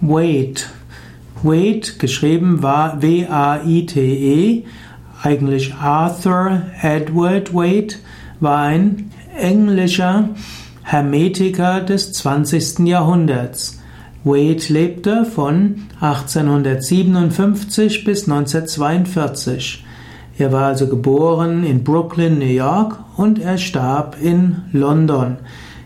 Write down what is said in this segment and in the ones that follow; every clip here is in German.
Wade. Wade, geschrieben war W-A-I-T-E, eigentlich Arthur Edward Wade, war ein englischer Hermetiker des 20. Jahrhunderts. Wade lebte von 1857 bis 1942. Er war also geboren in Brooklyn, New York und er starb in London.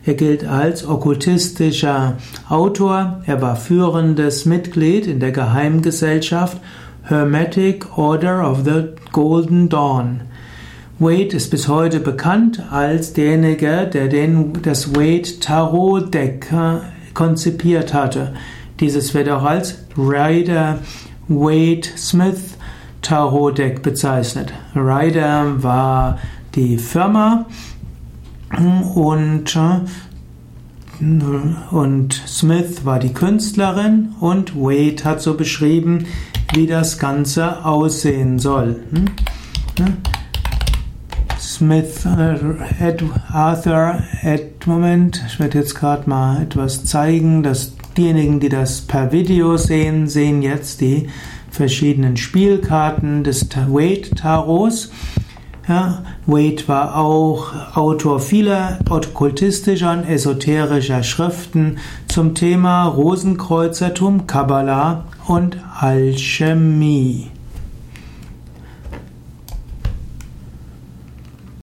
Er gilt als okkultistischer Autor. Er war führendes Mitglied in der Geheimgesellschaft Hermetic Order of the Golden Dawn. Wade ist bis heute bekannt als derjenige, der den, das Wade Tarot Deck konzipiert hatte. Dieses wird auch als Rider Wade Smith Tarot Deck bezeichnet. Rider war die Firma und, und Smith war die Künstlerin und Wade hat so beschrieben, wie das Ganze aussehen soll. Hm? Smith, äh, Ed, Arthur, Ed, Moment, ich werde jetzt gerade mal etwas zeigen, dass diejenigen, die das per Video sehen, sehen jetzt die verschiedenen Spielkarten des Wade Tarots. Ja, Wade war auch Autor vieler okkultistischer und esoterischer Schriften zum Thema Rosenkreuzertum, Kabbalah und Alchemie.